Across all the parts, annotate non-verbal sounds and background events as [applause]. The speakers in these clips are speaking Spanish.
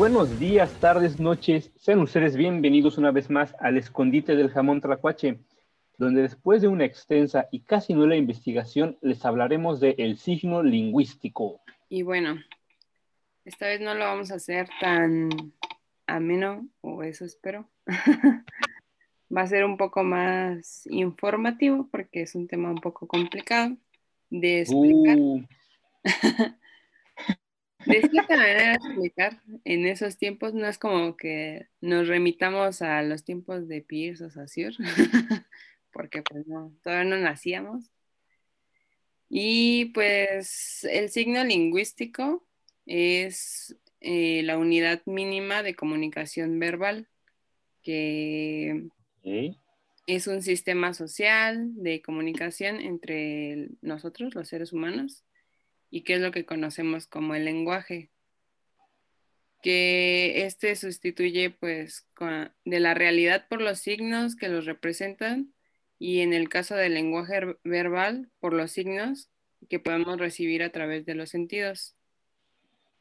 buenos días, tardes, noches. Sean ustedes bienvenidos una vez más al escondite del jamón tracuache, donde después de una extensa y casi nula investigación les hablaremos de el signo lingüístico. Y bueno, esta vez no lo vamos a hacer tan ameno, o eso espero. [laughs] Va a ser un poco más informativo porque es un tema un poco complicado de explicar. Uh, [laughs] De cierta manera explicar en esos tiempos no es como que nos remitamos a los tiempos de Pierce o Saussure, [laughs] porque pues no, todavía no nacíamos. Y pues el signo lingüístico es eh, la unidad mínima de comunicación verbal, que es un sistema social de comunicación entre nosotros, los seres humanos, y que es lo que conocemos como el lenguaje, que este sustituye pues de la realidad por los signos que los representan y en el caso del lenguaje verbal por los signos que podemos recibir a través de los sentidos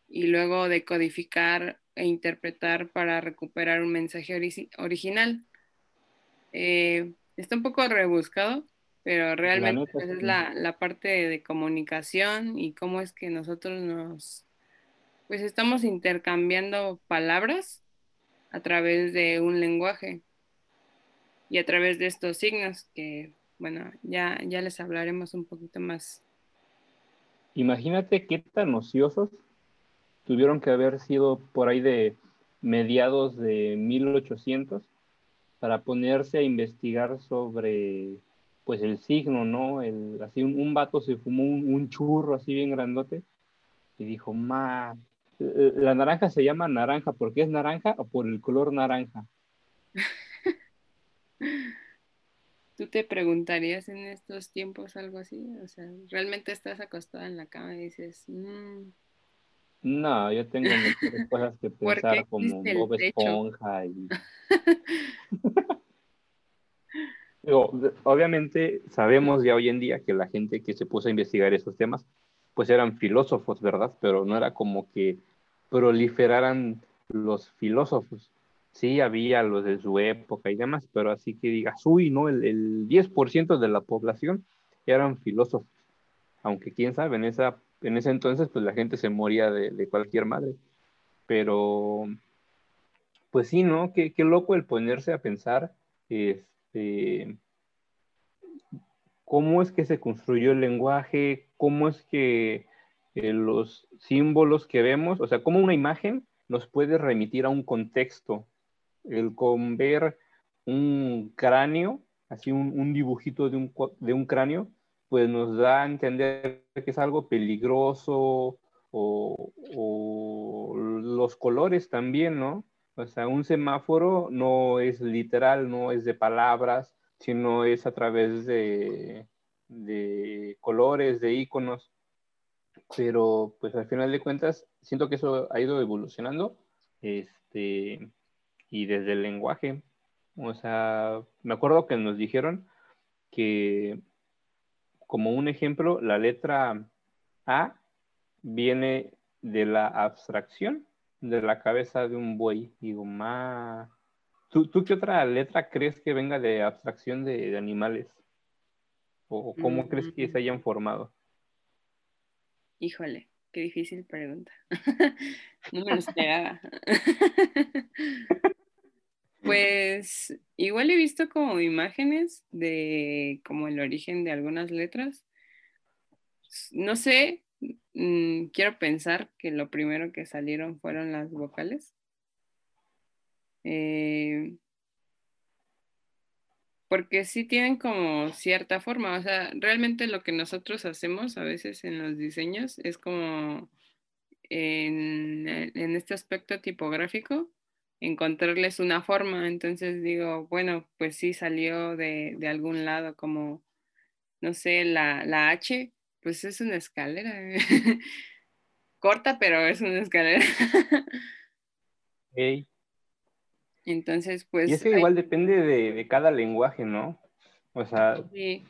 y luego decodificar e interpretar para recuperar un mensaje original. Eh, está un poco rebuscado, pero realmente neta, pues, es la, la parte de comunicación y cómo es que nosotros nos, pues estamos intercambiando palabras a través de un lenguaje y a través de estos signos que, bueno, ya, ya les hablaremos un poquito más. Imagínate qué tan ociosos tuvieron que haber sido por ahí de mediados de 1800 para ponerse a investigar sobre pues el signo, ¿no? El, así un, un vato se fumó un, un churro así bien grandote y dijo, ma, eh, la naranja se llama naranja porque es naranja o por el color naranja. [laughs] ¿Tú te preguntarías en estos tiempos algo así? O sea, ¿realmente estás acostada en la cama y dices, "Mm, No, yo tengo [laughs] mejores cosas que ¿Por qué pensar como Bob? Esponja y [laughs] obviamente sabemos ya hoy en día que la gente que se puso a investigar esos temas, pues eran filósofos, ¿verdad? Pero no era como que proliferaran los filósofos. Sí, había los de su época y demás, pero así que digas, uy, no, el, el 10% de la población eran filósofos. Aunque quién sabe, en, esa, en ese entonces pues la gente se moría de, cualquier madre. Pero, pues sí, ¿no? Qué, qué loco el ponerse a pensar, este, cómo es que se construyó el lenguaje, cómo es que eh, los símbolos que vemos, o sea, cómo una imagen nos puede remitir a un contexto. El con ver un cráneo, así un, dibujito de un, cráneo, pues nos da a entender que es algo peligroso o los colores también, ¿no? O sea, un semáforo no es literal, no es de palabras, sino es a través de, colores, de iconos. Pero pues al final de cuentas, siento que eso ha ido evolucionando. Este, y desde el lenguaje. O sea, me acuerdo que nos dijeron que, como un ejemplo, la letra A viene de la abstracción de la cabeza de un buey. Digo, ma. ¿Tú, tú qué otra letra crees que venga de abstracción de, de animales? ¿O cómo crees que se hayan formado? Híjole, qué difícil pregunta. [laughs] No me lo esperaba. [laughs] Pues igual he visto como imágenes de como el origen de algunas letras. No sé, mm, quiero pensar que lo primero que salieron fueron las vocales. Eh, porque sí tienen como cierta forma, o sea, realmente lo que nosotros hacemos a veces en los diseños es como en, en este aspecto tipográfico encontrarles una forma, entonces digo, bueno, pues sí salió de, de algún lado, como, no sé, la, la H, pues es una escalera, [laughs] corta, pero es una escalera. [laughs] Ok. Entonces, Y pues es que hay- igual depende de, de cada lenguaje, ¿no? O sea, sí,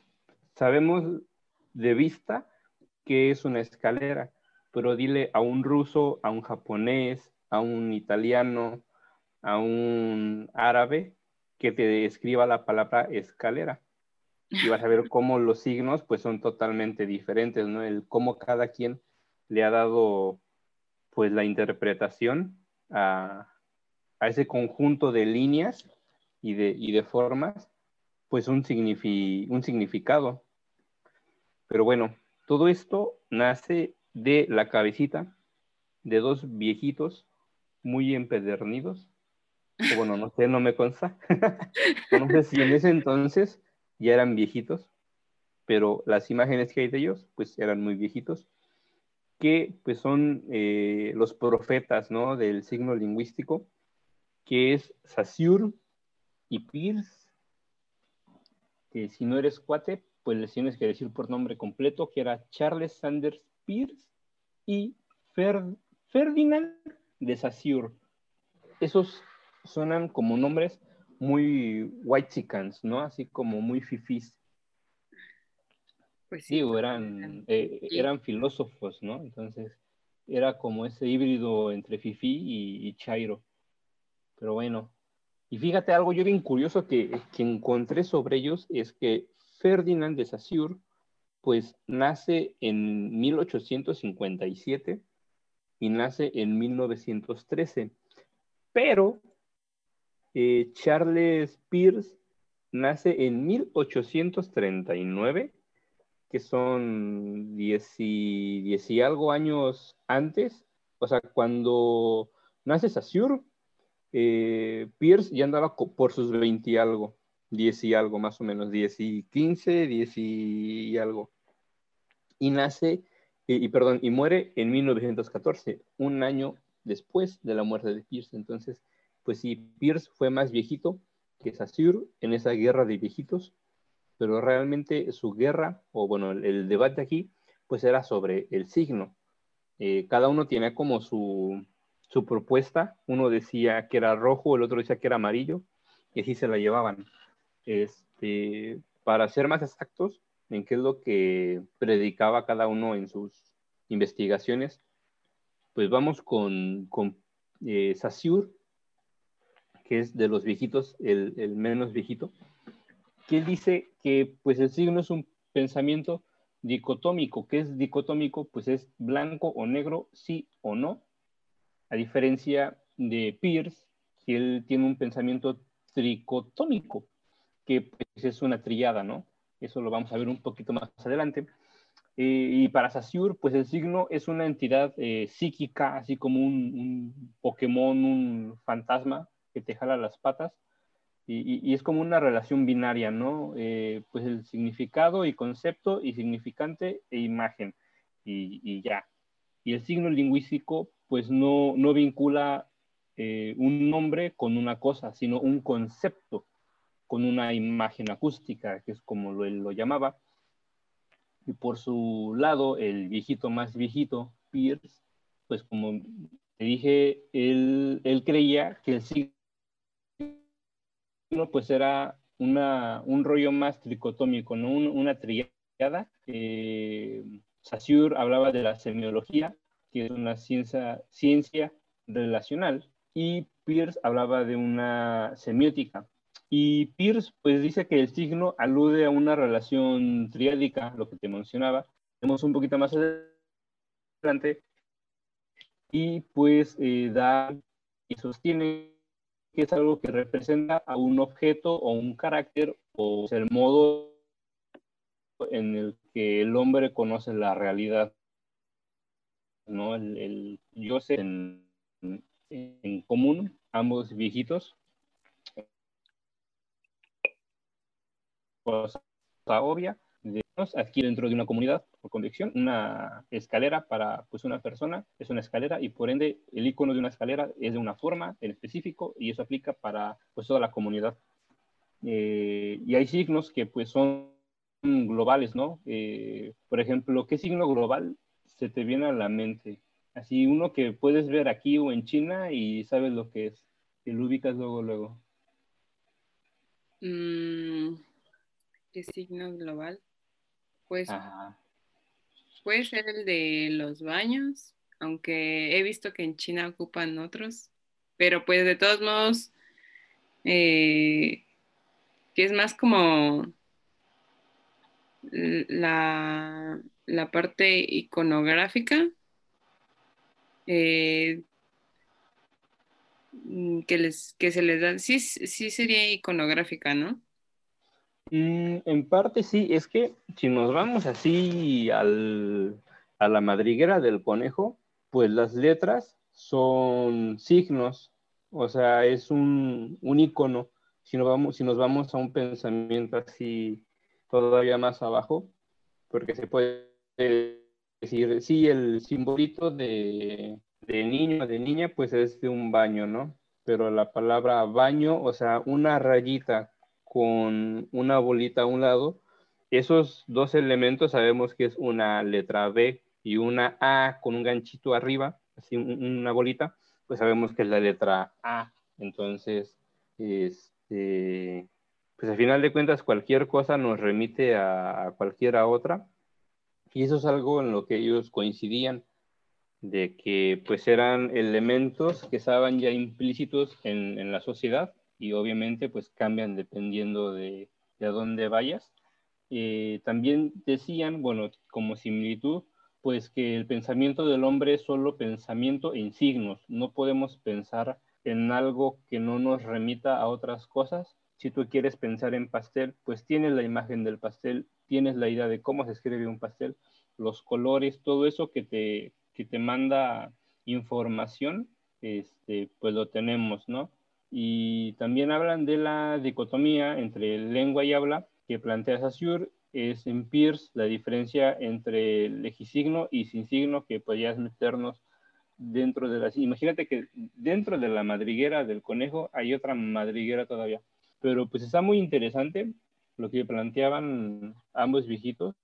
sabemos de vista que es una escalera, pero dile a un ruso, a un japonés, a un italiano, a un árabe que te escriba la palabra escalera. Y vas a ver cómo los signos pues son totalmente diferentes, ¿no? El cómo cada quien le ha dado pues la interpretación a, ese conjunto de líneas y de, de formas, pues un, un significado. Pero bueno, todo esto nace de la cabecita de dos viejitos muy empedernidos. bueno, no sé, no me consta. [laughs] no sé si en ese entonces ya eran viejitos, pero las imágenes que hay de ellos, pues eran muy viejitos, que pues son eh, los profetas, ¿no? Del signo lingüístico, que es Saussure y Peirce, que si no eres cuate, pues les tienes que decir por nombre completo, que era Charles Sanders Peirce y Ferdinand de Saussure. Esos suenan como nombres muy white chickens, ¿no? Así como muy fifís. Pues sí. eran, eh, eran filósofos, ¿no? Entonces, era como ese híbrido entre fifí y, y chairo. Pero bueno, y fíjate algo yo bien curioso que, que encontré sobre ellos es que Ferdinand de Saussure, pues nace en 1857 y nace en 1913. Pero eh, Charles Peirce nace en 1839, que son 10 y, algo años antes. O sea, cuando nace Saussure, eh, Pierce ya andaba por sus 20 y algo, 10 y algo más o menos, 10 y 15, 10 y algo. Y nace, y, perdón, y muere en 1914, un año después de la muerte de Pierce. Entonces, pues sí, Pierce fue más viejito que Saussure en esa guerra de viejitos, pero realmente su guerra, o bueno, el, debate aquí, pues era sobre el signo. Eh, cada uno tiene como su, su propuesta. Uno decía que era rojo, el otro decía que era amarillo, y así se la llevaban. Este, para ser más exactos en qué es lo que predicaba cada uno en sus investigaciones, pues vamos con, con eh, que es de los viejitos, el, menos viejito, que él dice que pues el signo es un pensamiento dicotómico. ¿Qué es dicotómico? Pues es blanco o negro, sí o no, a diferencia de Pierce, que él tiene un pensamiento tricotómico, que pues, es una trillada, ¿no? Eso lo vamos a ver un poquito más adelante. Eh, y para Saussure, pues el signo es una entidad eh, psíquica, así como un, Pokémon, un fantasma que te jala las patas. Y, es como una relación binaria, ¿no? Eh, pues el significado y concepto y significante e imagen. Y, y ya. Y el signo lingüístico, pues no, no vincula eh, un nombre con una cosa, sino un concepto con una imagen acústica, que es como lo, él lo llamaba. Y por su lado, el viejito más viejito, Pierce, pues como te dije, él, él creía que el signo pues era una, un rollo más tricotómico, ¿no? una triada. Eh, hablaba de la semiología, que es una ciencia, ciencia relacional, y Pierce hablaba de una semiótica. Y Pierce pues dice que el signo alude a una relación triádica, lo que te mencionaba. Tenemos un poquito más adelante. Y pues eh, da y sostiene que es algo que representa a un objeto o un carácter o el modo en el que el hombre conoce la realidad. ¿no? El, yo sé en, común, ambos viejitos. Cosa obvia, aquí dentro de una comunidad por convicción, una escalera para pues una persona es una escalera y por ende el icono de una escalera es de una forma en específico y eso aplica para pues toda la comunidad. Eh, y hay signos que pues son globales, ¿no? Eh, por ejemplo, ¿qué signo global se te viene a la mente? Así uno que puedes ver aquí o en China y sabes lo que es, y lo ubicas luego, luego. Mm, ¿Qué signo global? Pues puede ser el de los baños aunque he visto que en China ocupan otros, pero pues de todos modos, eh, que es más como la, la parte iconográfica eh, que, les, que se les da, sí, sí sería iconográfica, ¿no? Mm, en parte sí, es que si nos vamos así al, a la madriguera del conejo, pues las letras son signos, o sea, es un, un icono. Si nos, vamos, si nos vamos a un pensamiento así todavía más abajo, porque se puede decir, sí, el simbolito de, de niño, de niña, pues es de un baño, ¿no? Pero la palabra baño, o sea, una rayita con una bolita a un lado, esos dos elementos sabemos que es una letra B y una A con un ganchito arriba, así una bolita, pues sabemos que es la letra A. Entonces, este, pues al final de cuentas cualquier cosa nos remite a, cualquiera otra. Y eso es algo en lo que ellos coincidían, de que pues eran elementos que estaban ya implícitos en la sociedad y obviamente pues cambian dependiendo de, de a dónde vayas. Eh, también decían, bueno, como similitud, pues que el pensamiento del hombre es solo pensamiento en signos, no podemos pensar en algo que no nos remita a otras cosas. Si tú quieres pensar en pastel, pues tienes la imagen del pastel, tienes la idea de cómo se escribe un pastel, los colores, todo eso que te, que te manda información, este, pues lo tenemos, ¿no? Y también hablan de la dicotomía entre lengua y habla que plantea Saussure, es en Peirce la diferencia entre legisigno y sin signo que podrías meternos dentro de las... Imagínate que dentro de la madriguera del conejo hay otra madriguera todavía. Pero pues está muy interesante lo que planteaban ambos viejitos.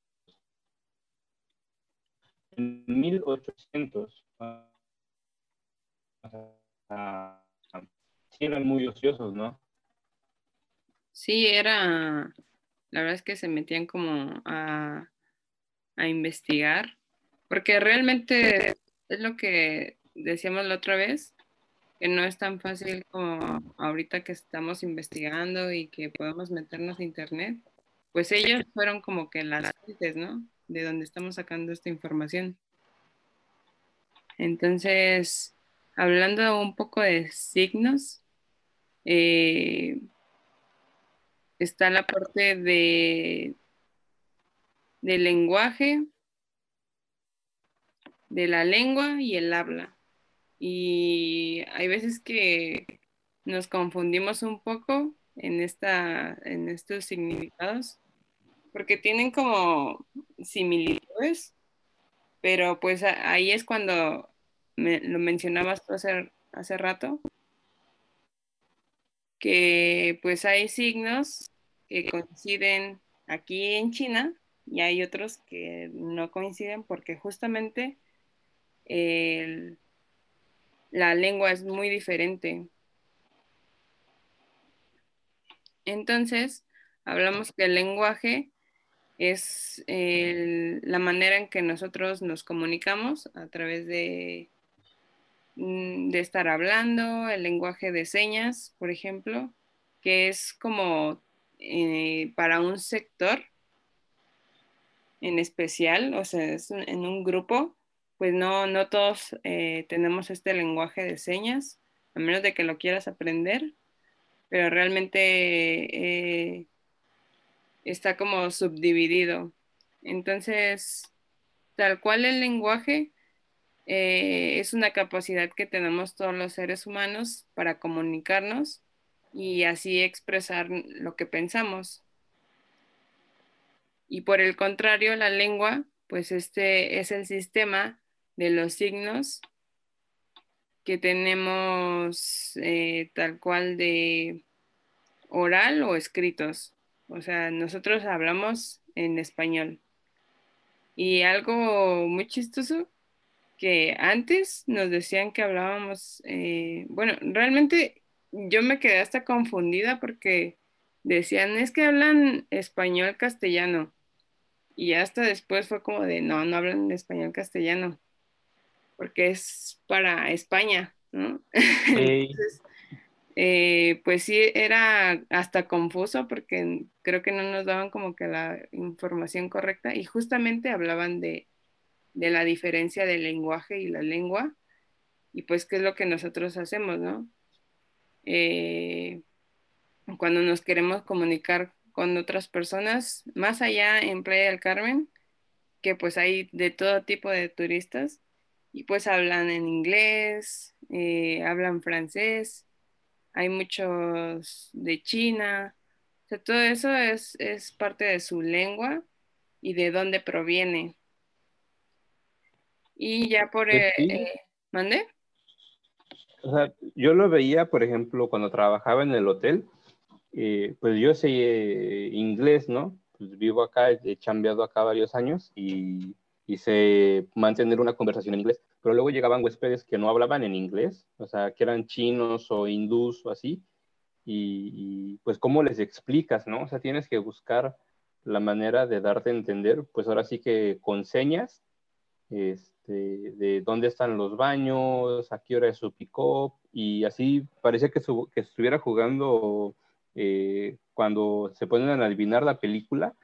En 1800, eran muy ociosos, ¿no? Sí, era, la verdad es que se metían como a, a investigar, porque realmente es lo que decíamos la otra vez, que no es tan fácil como ahorita que estamos investigando y que podemos meternos a internet, pues ellos fueron como que las fuentes, ¿no? De donde estamos sacando esta información. Entonces, hablando un poco de signos, eh, está la parte de del lenguaje, de la lengua y el habla. Y hay veces que nos confundimos un poco en, esta, en estos significados, porque tienen como similitudes, pero pues ahí es cuando lo mencionabas tú hace, hace rato, que pues hay signos que coinciden aquí en China y hay otros que no coinciden porque justamente la lengua es muy diferente. Entonces, hablamos que el lenguaje es la manera en que nosotros nos comunicamos a través de de estar hablando, el lenguaje de señas, por ejemplo, que es como eh, para un sector en especial, o sea, es en un grupo, pues no, no todos eh, tenemos este lenguaje de señas, a menos de que lo quieras aprender, pero realmente eh, está como subdividido. Entonces, tal cual el lenguaje eh, es una capacidad que tenemos todos los seres humanos para comunicarnos y así expresar lo que pensamos. Y por el contrario, la lengua, pues este es el sistema de los signos que tenemos eh, tal cual de oral o escritos. O sea, nosotros hablamos en español. Y algo muy chistoso que antes nos decían que hablábamos, eh, bueno, realmente yo me quedé hasta confundida porque decían, es que hablan español castellano. Y hasta después fue como de, no, no hablan español castellano. porque es para España, ¿no? [laughs] Entonces, eh, pues sí, era hasta confuso porque creo que no nos daban como que la información correcta y justamente hablaban de, la diferencia del lenguaje y la lengua y pues qué es lo que nosotros hacemos, ¿no? Eh, cuando nos queremos comunicar con otras personas, más allá en Playa del Carmen, que pues hay de todo tipo de turistas y pues hablan en inglés, eh, hablan francés, hay muchos de China, todo eso es, parte de su lengua y de dónde proviene. Y ya por... Pues eh, ¿Mande? O sea, yo lo veía, por ejemplo, cuando trabajaba en el hotel, eh, pues yo sé eh, inglés, ¿no? Pues vivo acá, he cambiado acá varios años y, y sé mantener una conversación en inglés pero luego llegaban huéspedes que no hablaban en inglés, o sea, que eran chinos o hindús o así, y, pues cómo les explicas, ¿no? O sea, tienes que buscar la manera de darte a entender, pues ahora sí que con señas, este, de dónde están los baños, a qué hora es su pick-up, y así parecía que, estuviera jugando eh, cuando se ponen a adivinar la película,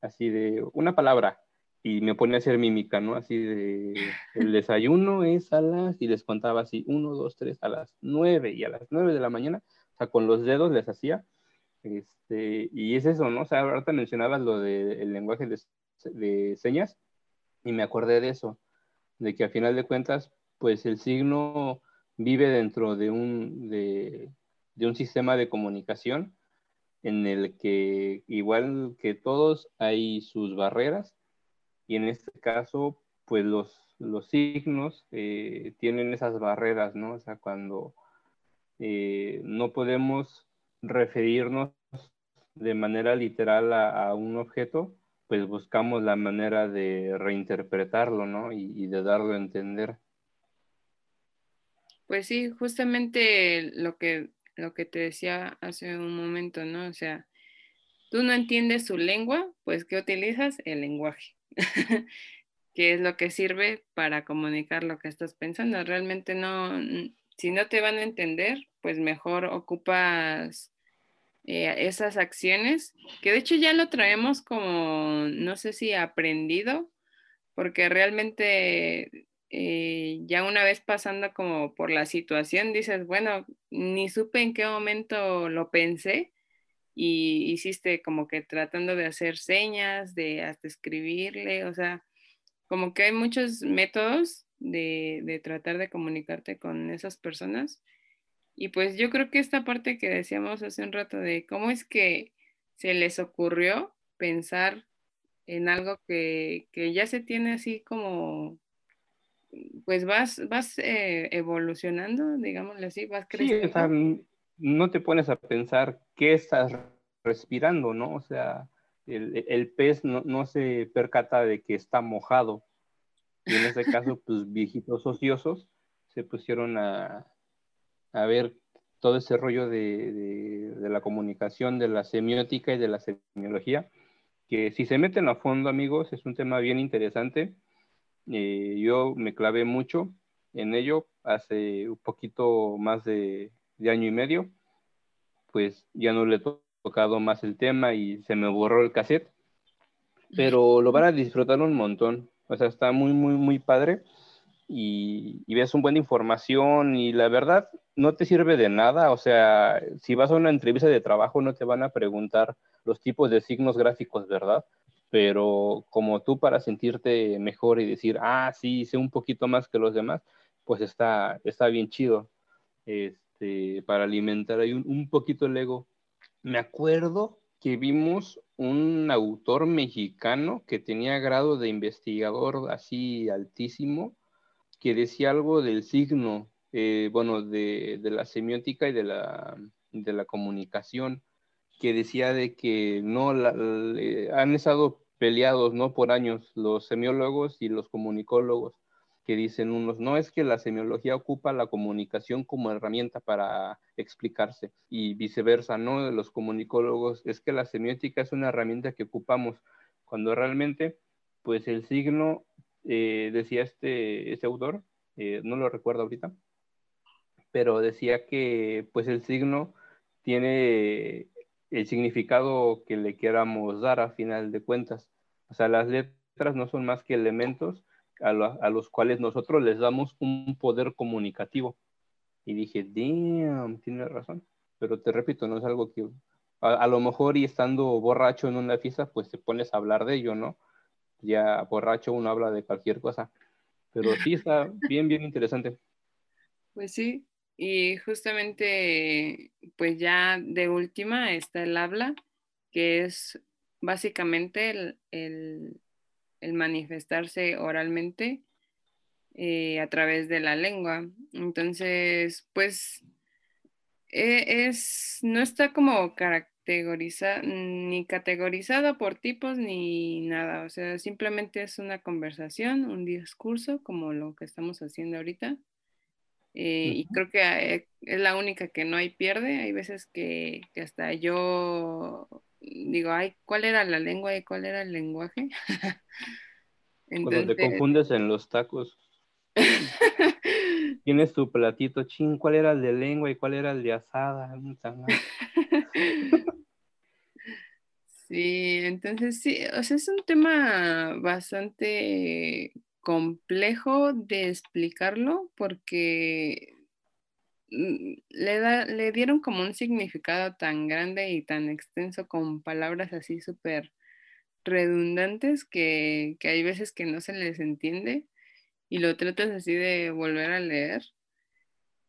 así de una palabra, y me ponía a hacer mímica, ¿no? Así de, el desayuno es a las, y les contaba así, uno, dos, tres, a las nueve, y a las nueve de la mañana, o sea, con los dedos les hacía, este, y es eso, ¿no? O sea, ahorita mencionabas lo del lenguaje de, señas, y me acordé de eso, de que a final de cuentas, pues el signo vive dentro de un, de, un sistema de comunicación en el que, igual que todos, hay sus barreras, y en este caso, pues los, los signos eh, tienen esas barreras, ¿no? O sea, cuando eh, no podemos referirnos de manera literal a, un objeto, pues buscamos la manera de reinterpretarlo, ¿no? Y, de darlo a entender. Pues sí, justamente lo que, lo que te decía hace un momento, ¿no? O sea, tú no entiendes su lengua, pues ¿qué utilizas? El lenguaje. [laughs] qué es lo que sirve para comunicar lo que estás pensando. Realmente no, si no te van a entender, pues mejor ocupas eh, esas acciones, que de hecho ya lo traemos como, no sé si aprendido, porque realmente eh, ya una vez pasando como por la situación, dices, bueno, ni supe en qué momento lo pensé, y hiciste como que tratando de hacer señas, de hasta escribirle, o sea, como que hay muchos métodos de, tratar de comunicarte con esas personas. Y pues yo creo que esta parte que decíamos hace un rato de cómo es que se les ocurrió pensar en algo que, ya se tiene así como, pues vas, vas eh, evolucionando, digámosle así, vas creciendo no te pones a pensar qué estás respirando, ¿no? O sea, el, pez no, se percata de que está mojado. Y en este caso, pues viejitos ociosos se pusieron a, ver todo ese rollo de, la comunicación, de la semiótica y de la semiología, que si se meten a fondo, amigos, es un tema bien interesante. Eh, yo me clavé mucho en ello hace un poquito más de de año y medio, pues ya no le he tocado más el tema y se me borró el cassette, pero lo van a disfrutar un montón, o sea, está muy, muy, muy padre y, y ves un buena información y la verdad no te sirve de nada, o sea, si vas a una entrevista de trabajo no te van a preguntar los tipos de signos gráficos, ¿verdad? Pero como tú para sentirte mejor y decir, ah, sí, sé un poquito más que los demás, pues está, está bien chido. Este, para alimentar ahí un, poquito el ego. Me acuerdo que vimos un autor mexicano que tenía grado de investigador así altísimo, que decía algo del signo, eh, bueno, de, la semiótica y de la, de la comunicación, que decía de que no han estado peleados no por años los semiólogos y los comunicólogos que dicen unos, no es que la semiología ocupa la comunicación como herramienta para explicarse y viceversa, ¿no? Los comunicólogos, es que la semiótica es una herramienta que ocupamos cuando realmente, pues el signo, eh, decía este, este autor, eh, no lo recuerdo ahorita, pero decía que pues el signo tiene el significado que le queramos dar a final de cuentas. O sea, las letras no son más que elementos a, los cuales nosotros les damos un poder comunicativo. Y dije, damn, tiene razón. Pero te repito, no es algo que a, lo mejor y estando borracho en una fiesta, pues te pones a hablar de ello, ¿no? Ya borracho uno habla de cualquier cosa. Pero sí está bien, bien interesante. Pues sí, y justamente, pues ya de última está el habla, que es básicamente el, manifestarse oralmente eh, a través de la lengua. Entonces, pues e, es, no está como categorizado, ni categorizado por tipos ni nada. O sea, simplemente es una conversación, un discurso, como lo que estamos haciendo ahorita. Eh, y creo que eh, es la única que no hay pierde. Hay veces que, hasta yo digo, ay, ¿cuál era la lengua y cuál era el lenguaje? [laughs] Cuando te confundes en los tacos. [laughs] Tienes tu platito, ching, ¿cuál era el de lengua y cuál era el de asada? [laughs] sí, entonces sí, o sea, es un tema bastante complejo de explicarlo porque mm, le, da, le dieron como un significado tan grande y tan extenso con palabras así súper redundantes que, hay veces que no se les entiende y lo tratas así de volver a leer.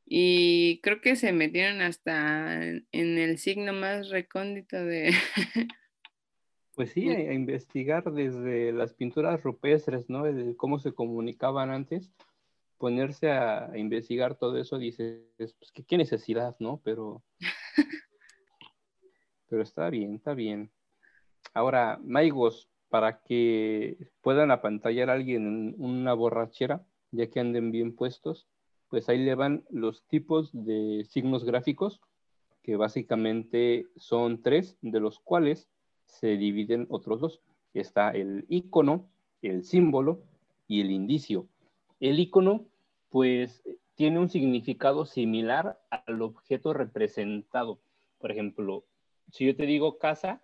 Y creo que se metieron hasta en el signo más recóndito de, [laughs] Pues sí, a, investigar desde las pinturas rupestres, ¿no? De cómo se comunicaban antes, ponerse a, investigar todo eso, dices, pues que qué necesidad, ¿no? Pero, pero está bien, está bien. Ahora, Maigos, para que puedan apantallar a alguien en una borrachera, ya que anden bien puestos, pues ahí le van los tipos de signos gráficos, que básicamente son tres, de los cuales se dividen otros dos. Está el icono, el símbolo y el indicio. El icono, pues, tiene un significado similar al objeto representado. Por ejemplo, si yo te digo casa,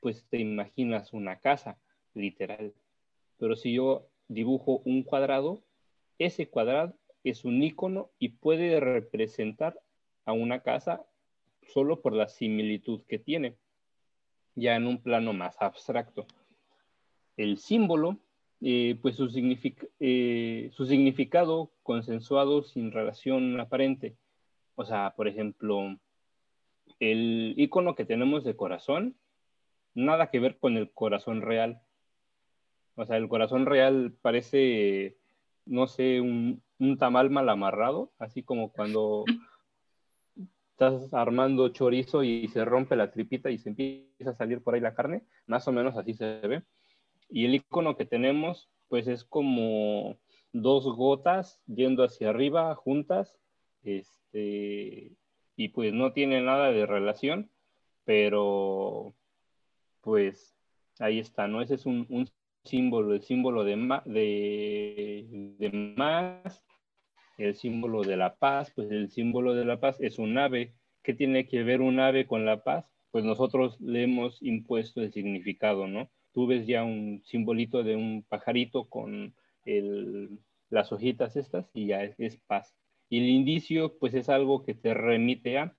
pues te imaginas una casa, literal. Pero si yo dibujo un cuadrado, ese cuadrado es un icono y puede representar a una casa solo por la similitud que tiene ya en un plano más abstracto. El símbolo, eh, pues su, eh, su significado consensuado sin relación aparente. O sea, por ejemplo, el icono que tenemos de corazón, nada que ver con el corazón real. O sea, el corazón real parece, no sé, un, un tamal mal amarrado, así como cuando [laughs] estás armando chorizo y se rompe la tripita y se empieza a salir por ahí la carne, más o menos así se ve. Y el icono que tenemos, pues es como dos gotas yendo hacia arriba juntas, este, y pues no tiene nada de relación, pero pues ahí está, ¿no? Ese es un, símbolo, el símbolo de, de, de más, el símbolo de la paz, pues el símbolo de la paz es un ave. ¿Qué tiene que ver un ave con la paz? Pues nosotros le hemos impuesto el significado, ¿no? Tú ves ya un simbolito de un pajarito con las hojitas estas y ya es, paz. Y el indicio, pues es algo que te remite a,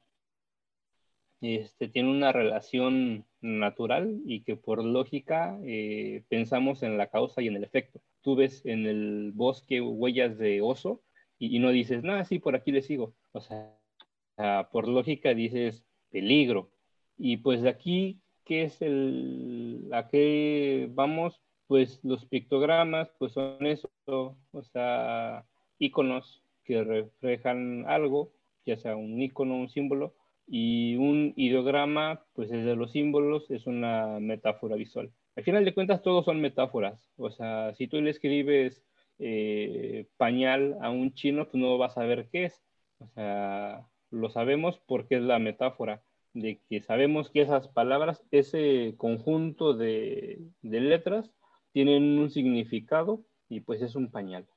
este, tiene una relación natural y que por lógica eh, pensamos en la causa y en el efecto. Tú ves en el bosque huellas de oso y, no dices, nada, sí, por aquí le sigo. O sea, por lógica dices peligro. Y pues de aquí, ¿qué es el, a qué vamos? Pues los pictogramas, pues son eso, o sea, iconos que reflejan algo, ya sea un icono, un símbolo, y un ideograma, pues es de los símbolos, es una metáfora visual. Al final de cuentas, todos son metáforas. O sea, si tú le escribes eh, pañal a un chino, pues no vas a ver qué es. O sea, lo sabemos porque es la metáfora de que sabemos que esas palabras, ese conjunto de, letras, tienen un significado y pues es un pañal.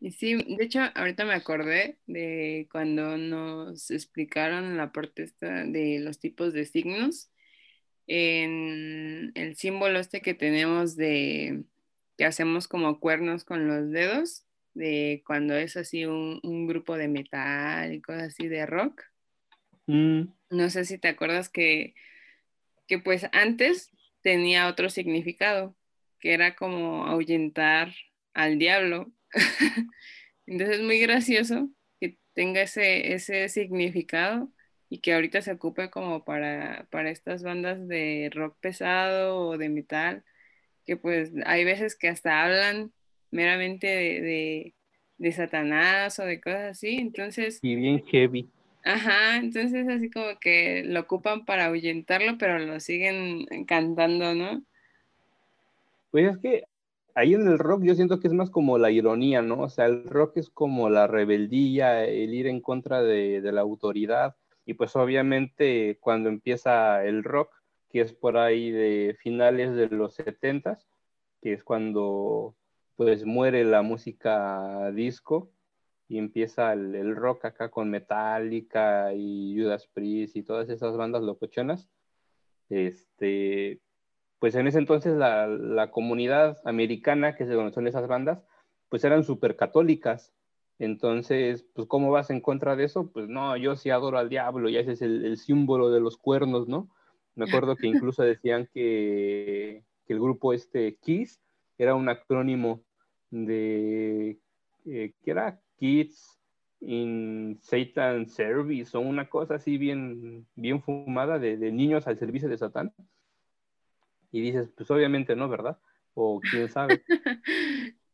Y sí, de hecho, ahorita me acordé de cuando nos explicaron la parte de los tipos de signos el símbolo este que tenemos de que hacemos como cuernos con los dedos, de cuando es así un, grupo de metal y cosas así de rock. Mm. No sé si te acuerdas que, que pues antes tenía otro significado, que era como ahuyentar al diablo. [laughs] Entonces es muy gracioso que tenga ese, ese significado y que ahorita se ocupe como para, para estas bandas de rock pesado o de metal, que pues hay veces que hasta hablan meramente de, de, Satanás o de cosas así, entonces... Y bien heavy. Ajá, entonces así como que lo ocupan para ahuyentarlo, pero lo siguen cantando, ¿no? Pues es que ahí en el rock yo siento que es más como la ironía, ¿no? O sea, el rock es como la rebeldía, el ir en contra de, la autoridad. Y pues obviamente cuando empieza el rock, que es por ahí de finales de los setentas, que es cuando pues muere la música disco y empieza el, rock acá con Metallica y Judas Priest y todas esas bandas locochonas. Este, pues en ese entonces la, comunidad americana, que se son esas bandas, pues eran súper católicas. Entonces, pues, ¿cómo vas en contra de eso? Pues no, yo sí adoro al diablo, y ese es el, símbolo de los cuernos, ¿no? Me acuerdo que incluso decían que, el grupo este Kiss era un acrónimo de, eh, que era Kids in Satan Service o una cosa así bien, bien fumada de, de niños al servicio de Satán. Y dices, pues obviamente no, ¿verdad? O quién sabe. [laughs]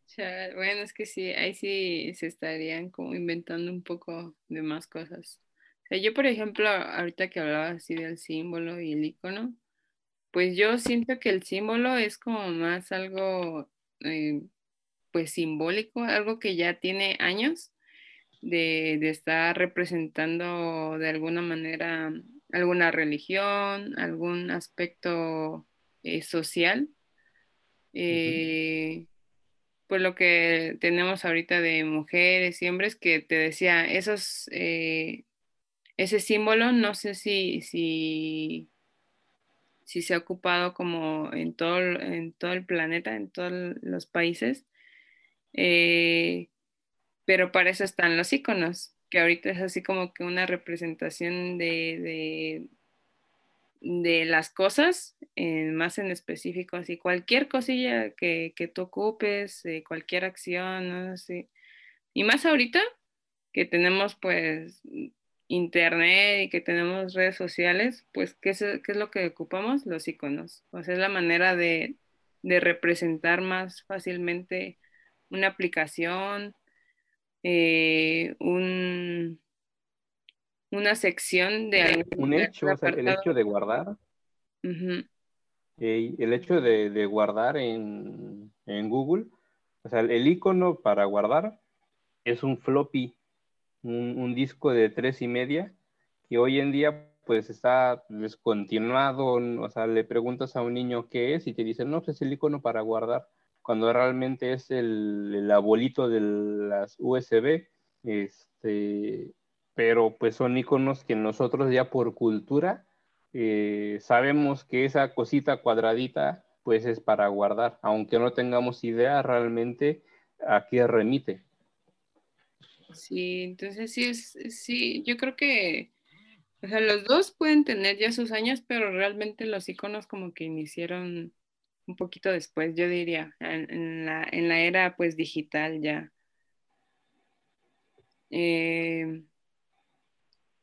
bueno, es que sí, ahí sí se estarían como inventando un poco de más cosas. Sea, yo, por ejemplo, ahorita que hablaba así del símbolo y el icono, pues yo siento que el símbolo es como más algo, eh, pues simbólico, algo que ya tiene años de, de estar representando de alguna manera alguna religión, algún aspecto eh, social. Eh, pues lo que tenemos ahorita de mujeres y hombres que te decía, esos, eh, ese símbolo, no sé si, si, si se ha ocupado como en todo, en todo el planeta, en todos los países, pero para eso están los iconos, que ahorita es así como que una representación de, de las cosas, eh, más en específico, así cualquier cosilla que, que tú ocupes, eh, cualquier acción, ¿no? Y más ahorita que tenemos pues internet y que tenemos redes sociales, pues ¿qué es, qué es lo que ocupamos? Los iconos. O sea, es la manera de, de representar más fácilmente una aplicación, eh, un, una sección de... Un hecho, o sea, el hecho de guardar. el hecho de, guardar en, Google, o sea, el icono para guardar es un floppy, un, disco de tres y media, que hoy en día pues está descontinuado, o sea, le preguntas a un niño qué es y te dicen, no, pues es el icono para guardar, cuando realmente es el, el abuelito de las USB, este, pero pues son iconos que nosotros ya por cultura eh, sabemos que esa cosita cuadradita pues es para guardar, aunque no tengamos idea realmente a qué remite. Sí, entonces sí, es, sí, yo creo que, o sea, los dos pueden tener ya sus años, pero realmente los iconos como que iniciaron un poquito después, yo diría, en, la, en la, era pues digital ya. Eh,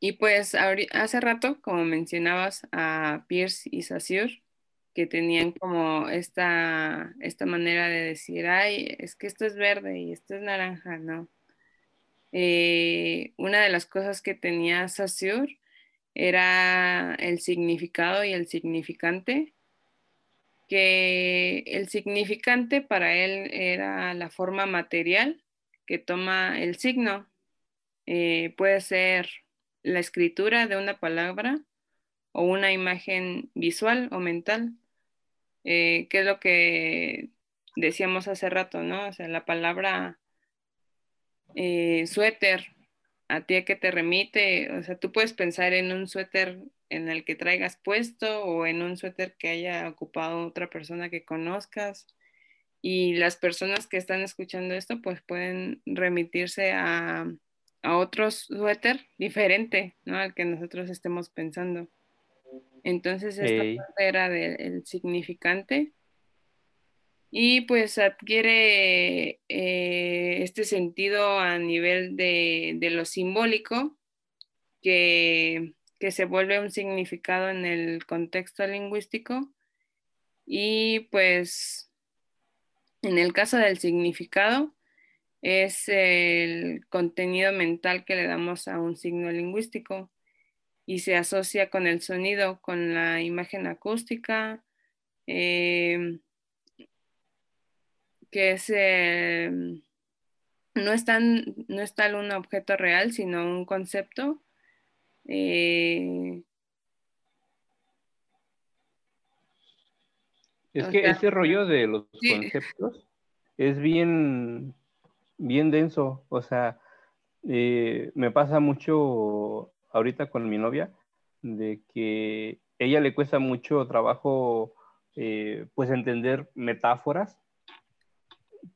y pues hace rato, como mencionabas a Pierce y Saussure, que tenían como esta, esta manera de decir, ay, es que esto es verde y esto es naranja, ¿no? Eh, una de las cosas que tenía Saussure era el significado y el significante, que el significante para él era la forma material que toma el signo. Eh, puede ser la escritura de una palabra o una imagen visual o mental, eh, que es lo que decíamos hace rato, ¿no? O sea, la palabra eh, suéter, ¿a ti a qué te remite? O sea, tú puedes pensar en un suéter en el que traigas puesto o en un suéter que haya ocupado otra persona que conozcas. Y las personas que están escuchando esto, pues pueden remitirse a, a otro suéter diferente, ¿no? Al que nosotros estemos pensando. Entonces, esta parte era del significante y pues adquiere eh, este sentido a nivel de, lo simbólico que, que, se vuelve un significado en el contexto lingüístico y pues en el caso del significado es el contenido mental que le damos a un signo lingüístico y se asocia con el sonido, con la imagen acústica. Eh, que es, eh, no, es no es tal un objeto real, sino un concepto. Eh, es que ese rollo de los conceptos es bien, bien denso. O sea, eh, me pasa mucho ahorita con mi novia de que ella le cuesta mucho trabajo pues entender metáforas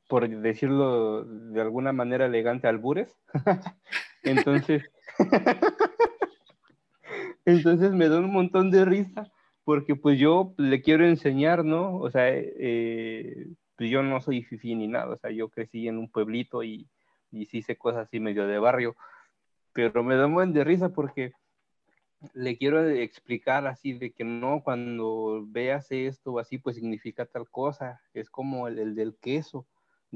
por decirlo de alguna manera elegante, albures. [laughs] entonces, [laughs] entonces me da un montón de risa porque pues yo le quiero enseñar, ¿no? O sea, eh, pues yo no soy fifi ni nada, o sea, yo crecí en un pueblito y, y sé cosas así medio de barrio, pero me da un buen de risa porque le quiero explicar así de que no, cuando veas esto o así, pues significa tal cosa, es como el del queso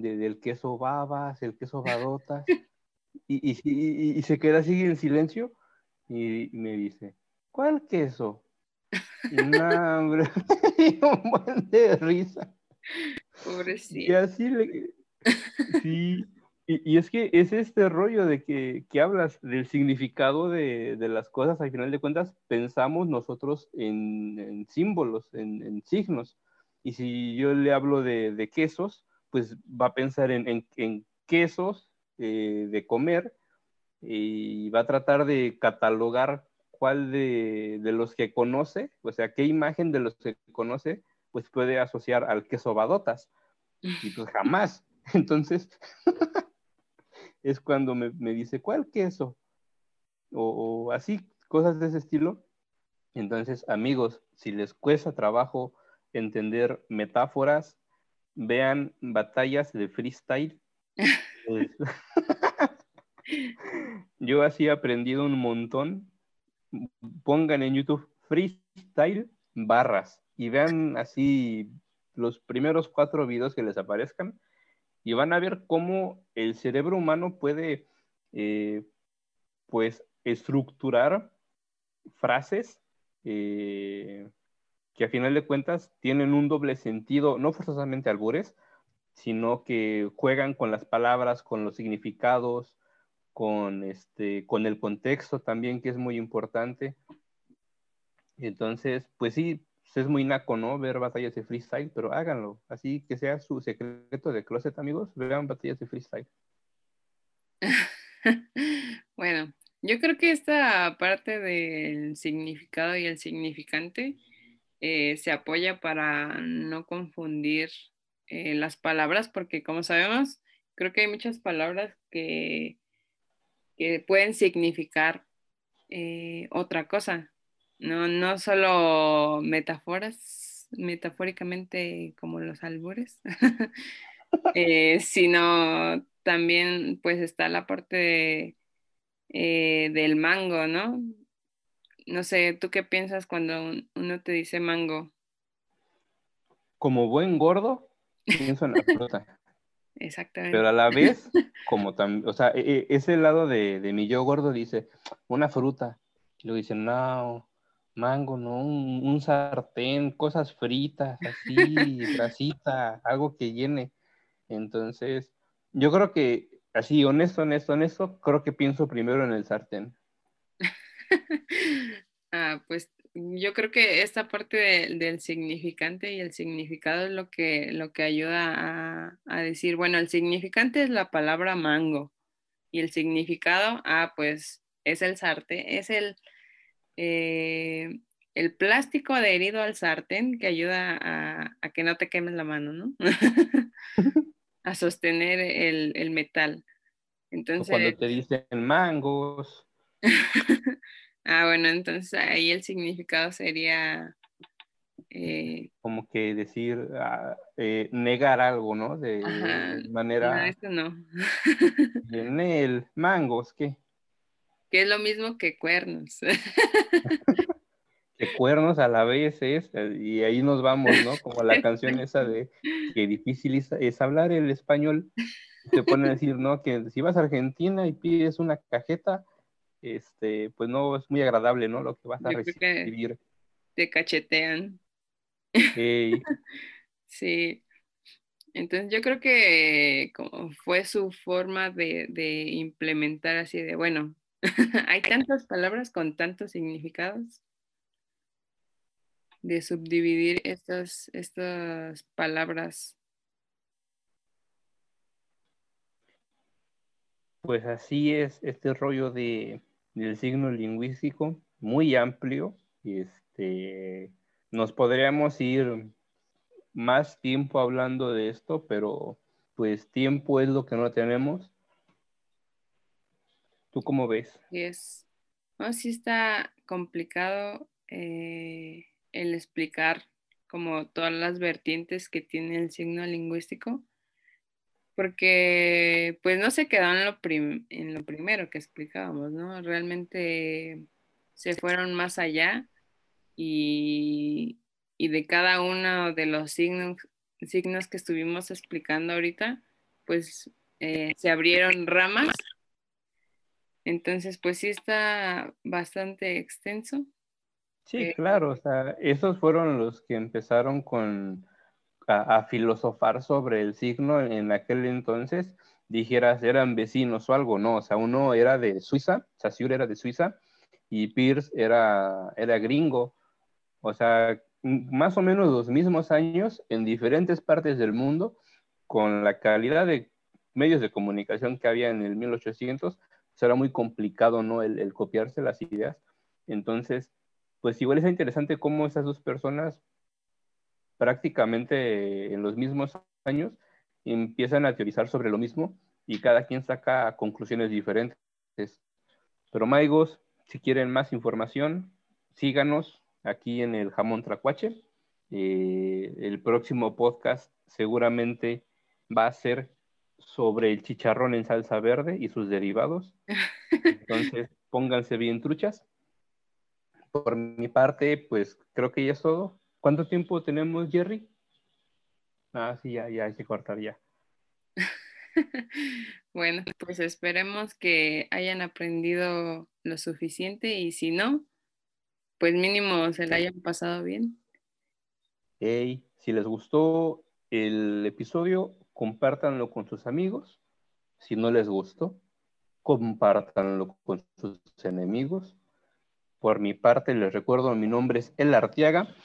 del queso babas, el queso [laughs] badotas, y, y, y, se queda así en silencio y, me dice, ¿cuál queso? Y una hombre, [laughs] un buen de risa. Pobrecito. Y así le... Sí, y, es que es este rollo de que, que hablas del significado de, de, las cosas, al final de cuentas pensamos nosotros en, en símbolos, en, en, signos. Y si yo le hablo de, de quesos, pues va a pensar en, quesos eh, de comer y va a tratar de catalogar cuál de, los que conoce, o sea, qué imagen de los que conoce, pues puede asociar al queso badotas. Y pues jamás. [laughs] Entonces, [laughs] es cuando me, dice, ¿cuál queso? O, o, así, cosas de ese estilo. Entonces, amigos, si les cuesta trabajo entender metáforas, vean batallas de freestyle. Pues, [laughs] yo así he aprendido un montón. Pongan en YouTube freestyle barras y vean así los primeros cuatro videos que les aparezcan y van a ver cómo el cerebro humano puede eh, pues estructurar frases eh, que a final de cuentas tienen un doble sentido, no forzosamente albures, sino que juegan con las palabras, con los significados, con, este, con el contexto también, que es muy importante. Entonces, pues sí, es muy naco, ¿no? Ver batallas de freestyle, pero háganlo. Así que sea su secreto de closet, amigos, vean batallas de freestyle. [laughs] bueno, yo creo que esta parte del significado y el significante eh, se apoya para no confundir eh, las palabras, porque como sabemos, creo que hay muchas palabras que, que pueden significar eh, otra cosa, no, no solo metáforas, metafóricamente como los albures, [laughs] sino también pues está la parte del mango, ¿no? No sé, ¿tú qué piensas cuando uno te dice mango? Como buen gordo, [laughs] pienso en la fruta. Exactamente. Pero a la vez, [laughs] como también, o sea, e, e, ese lado de, mi yo gordo dice, una fruta. Y luego dice, no, mango, no, un, sartén, cosas fritas, así, [laughs] grasita, algo que llene. Entonces, yo creo que, así, honesto, honesto, honesto, creo que pienso primero en el sartén. Pues yo creo que esta parte del significante y el significado es lo que, lo que ayuda a, decir, bueno, el significante es la palabra mango. Y el significado, ah, pues es el sartén, es el, eh, el plástico adherido al sartén que ayuda a, que no te quemes la mano, ¿no? [laughs] a sostener el, metal. Entonces, cuando te dicen mangos. [laughs] ah, bueno, entonces ahí el significado sería... Eh, Como que decir, ah, eh, negar algo, ¿no? De, manera... No, esto no. [laughs] en el mangos, ¿qué? Que es lo mismo que cuernos. [laughs] que cuernos a la vez es, y ahí nos vamos, ¿no? Como la canción [laughs] esa de que difícil es, hablar el español. Se pone a decir, ¿no? Que si vas a Argentina y pides una cajeta, este, pues no es muy agradable, ¿no? Lo que vas a recibir. Te cachetean. [laughs] Sí. Entonces yo creo que como fue su forma de, de implementar así de, bueno, [laughs] hay tantas palabras con tantos significados de subdividir estas, estas palabras. Pues así es este rollo de, del signo lingüístico, muy amplio. Este, nos podríamos ir más tiempo hablando de esto, pero pues tiempo es lo que no tenemos. ¿Tú cómo ves? Es, no, sí está complicado. Eh, el explicar como todas las vertientes que tiene el signo lingüístico, porque pues no se quedó en lo, en lo primero que explicábamos, ¿no? Realmente se fueron más allá y, de cada uno de los signos, signos que estuvimos explicando ahorita, pues eh, se abrieron ramas. Entonces, pues sí está bastante extenso. Sí, eh, claro, o sea, esos fueron los que empezaron con a, filosofar sobre el signo en aquel entonces, dijeras eran vecinos o algo, no, o sea, uno era de Suiza, Saussure era de Suiza y Pierce era, era gringo, o sea, más o menos los mismos años en diferentes partes del mundo, con la calidad de medios de comunicación que había en el 1800, pues era muy complicado, ¿no? El, el copiarse las ideas. Entonces, pues igual es interesante cómo esas dos personas prácticamente en los mismos años empiezan a teorizar sobre lo mismo y cada quien saca conclusiones diferentes. Pero Maigos, si quieren más información, síganos aquí en el Jamón Tracuache. Eh, el próximo podcast seguramente va a ser sobre el chicharrón en salsa verde y sus derivados. Entonces, [laughs] pónganse bien truchas por mi parte, pues creo que ya es todo. ¿Cuánto tiempo tenemos, Jerry? Ah, sí, ya, ya hay que cortar ya. [laughs] bueno, pues esperemos que hayan aprendido lo suficiente y si no, pues mínimo se la hayan pasado bien. Hey, si les gustó el episodio, compártanlo con sus amigos. Si no les gustó, compártanlo con sus enemigos. Por mi parte, les recuerdo, mi nombre es El Arteaga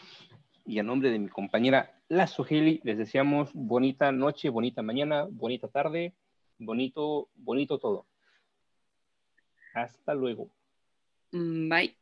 y a nombre de mi compañera La Sogeli, les deseamos bonita noche, bonita mañana, bonita tarde, bonito, bonito todo. Hasta luego. Mm, bye.